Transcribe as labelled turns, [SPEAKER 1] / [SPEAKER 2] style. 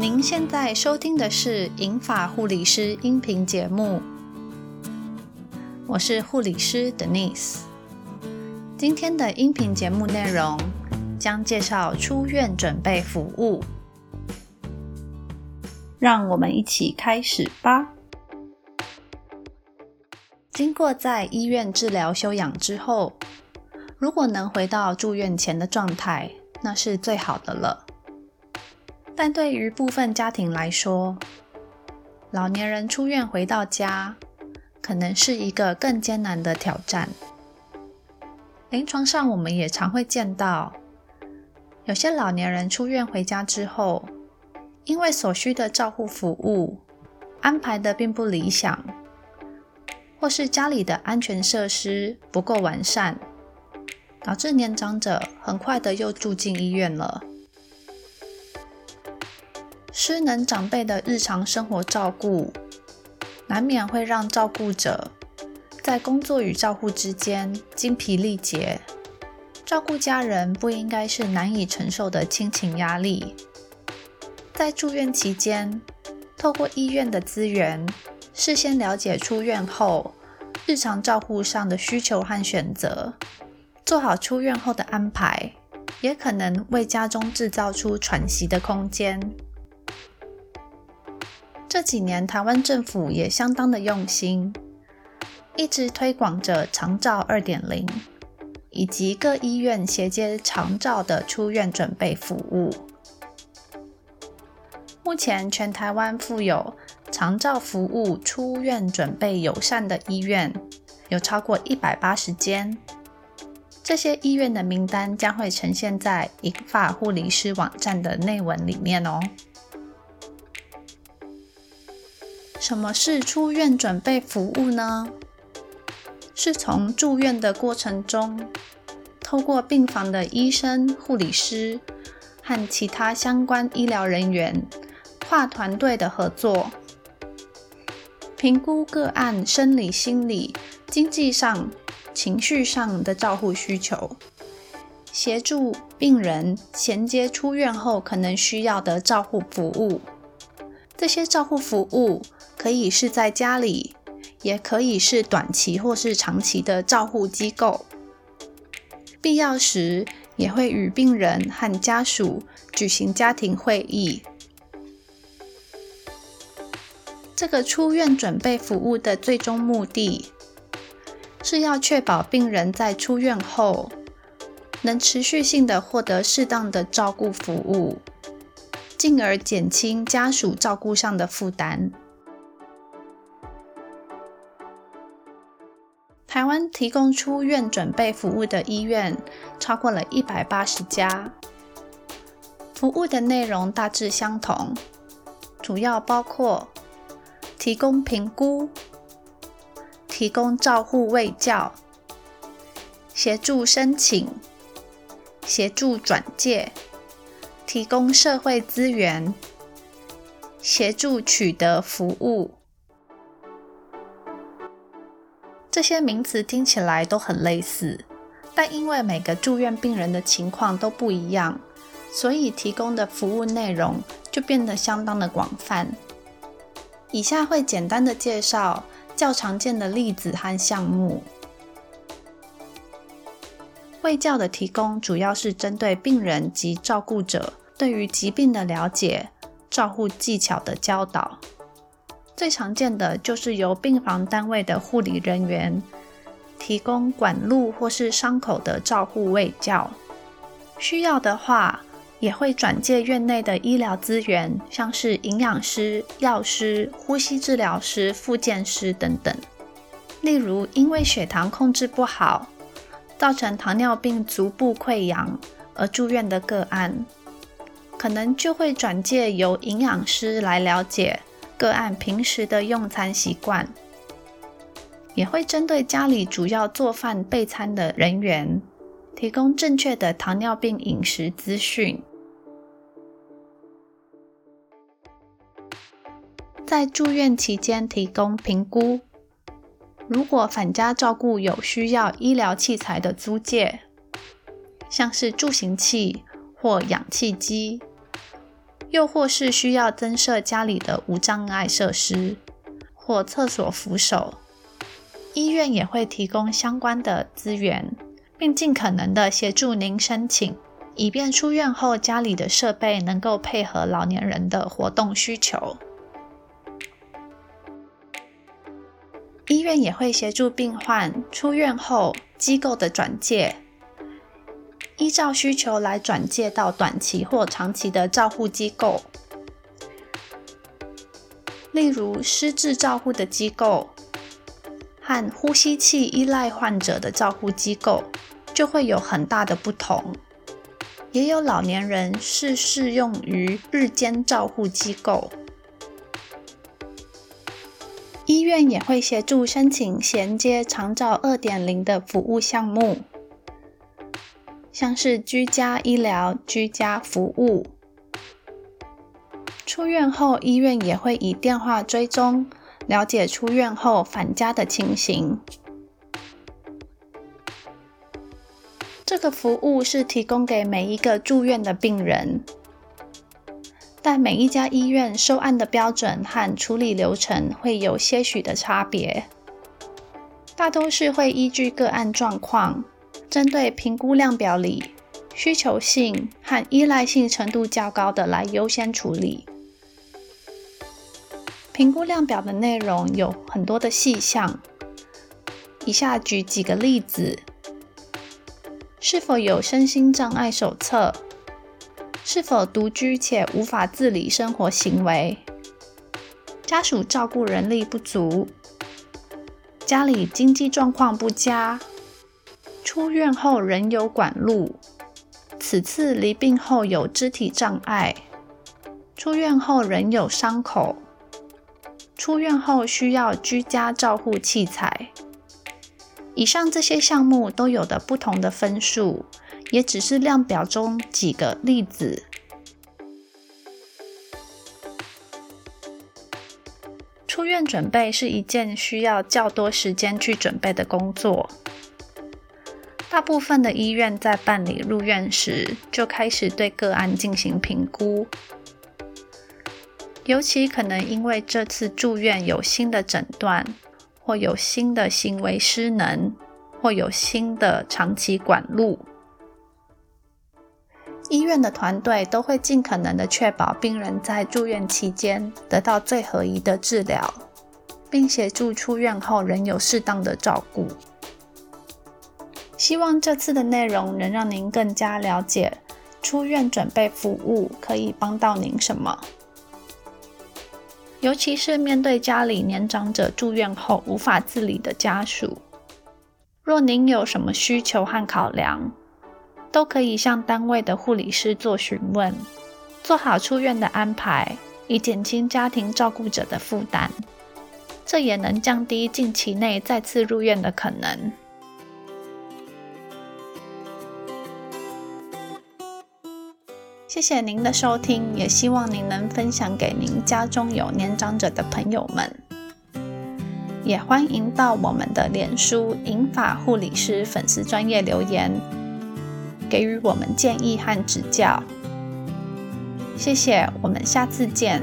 [SPEAKER 1] 您现在收听的是《银发护理师》音频节目，我是护理师 Denise。今天的音频节目内容将介绍出院准备服务，让我们一起开始吧。经过在医院治疗休养之后，如果能回到住院前的状态，那是最好的了。但对于部分家庭来说，老年人出院回到家，可能是一个更艰难的挑战。临床上，我们也常会见到，有些老年人出院回家之后，因为所需的照护服务安排的并不理想，或是家里的安全设施不够完善，导致年长者很快的又住进医院了。失能长辈的日常生活照顾，难免会让照顾者在工作与照护之间精疲力竭。照顾家人不应该是难以承受的亲情压力。在住院期间，透过医院的资源，事先了解出院后日常照护上的需求和选择，做好出院后的安排，也可能为家中制造出喘息的空间。这几年，台湾政府也相当的用心，一直推广着长照二点零，以及各医院衔接长照的出院准备服务。目前，全台湾附有长照服务出院准备友善的医院有超过一百八十间，这些医院的名单将会呈现在银发护理师网站的内文里面哦。什么是出院准备服务呢？是从住院的过程中，透过病房的医生、护理师和其他相关医疗人员跨团队的合作，评估个案生理、心理、经济上、情绪上的照护需求，协助病人衔接出院后可能需要的照护服务。这些照护服务。可以是在家里，也可以是短期或是长期的照护机构。必要时，也会与病人和家属举行家庭会议。这个出院准备服务的最终目的，是要确保病人在出院后能持续性的获得适当的照顾服务，进而减轻家属照顾上的负担。台湾提供出院准备服务的医院超过了一百八十家，服务的内容大致相同，主要包括提供评估、提供照护卫教、协助申请、协助转介、提供社会资源、协助取得服务。这些名词听起来都很类似，但因为每个住院病人的情况都不一样，所以提供的服务内容就变得相当的广泛。以下会简单的介绍较常见的例子和项目。卫教的提供主要是针对病人及照顾者对于疾病的了解、照护技巧的教导。最常见的就是由病房单位的护理人员提供管路或是伤口的照护卫教，需要的话也会转介院内的医疗资源，像是营养师、药师、呼吸治疗师、复健师等等。例如，因为血糖控制不好，造成糖尿病足部溃疡而住院的个案，可能就会转介由营养师来了解。个案平时的用餐习惯，也会针对家里主要做饭备餐的人员，提供正确的糖尿病饮食资讯。在住院期间提供评估，如果返家照顾有需要医疗器材的租借，像是助行器或氧气机。又或是需要增设家里的无障碍设施或厕所扶手，医院也会提供相关的资源，并尽可能的协助您申请，以便出院后家里的设备能够配合老年人的活动需求。医院也会协助病患出院后机构的转介。依照需求来转介到短期或长期的照护机构，例如失智照护的机构和呼吸器依赖患者的照护机构，就会有很大的不同。也有老年人是适用于日间照护机构，医院也会协助申请衔接长照二点零的服务项目。像是居家医疗、居家服务，出院后医院也会以电话追踪，了解出院后返家的情形。这个服务是提供给每一个住院的病人，但每一家医院收案的标准和处理流程会有些许的差别，大都是会依据个案状况。针对评估量表里需求性和依赖性程度较高的来优先处理。评估量表的内容有很多的细项，以下举几个例子：是否有身心障碍手册？是否独居且无法自理生活行为？家属照顾人力不足？家里经济状况不佳？出院后仍有管路，此次离病后有肢体障碍，出院后仍有伤口，出院后需要居家照护器材。以上这些项目都有的不同的分数，也只是量表中几个例子。出院准备是一件需要较多时间去准备的工作。大部分的医院在办理入院时就开始对个案进行评估，尤其可能因为这次住院有新的诊断，或有新的行为失能，或有新的长期管路，医院的团队都会尽可能的确保病人在住院期间得到最合宜的治疗，并协助出院后仍有适当的照顾。希望这次的内容能让您更加了解出院准备服务可以帮到您什么，尤其是面对家里年长者住院后无法自理的家属，若您有什么需求和考量，都可以向单位的护理师做询问，做好出院的安排，以减轻家庭照顾者的负担，这也能降低近期内再次入院的可能。谢谢您的收听，也希望您能分享给您家中有年长者的朋友们。也欢迎到我们的脸书“银发护理师”粉丝专业留言，给予我们建议和指教。谢谢，我们下次见。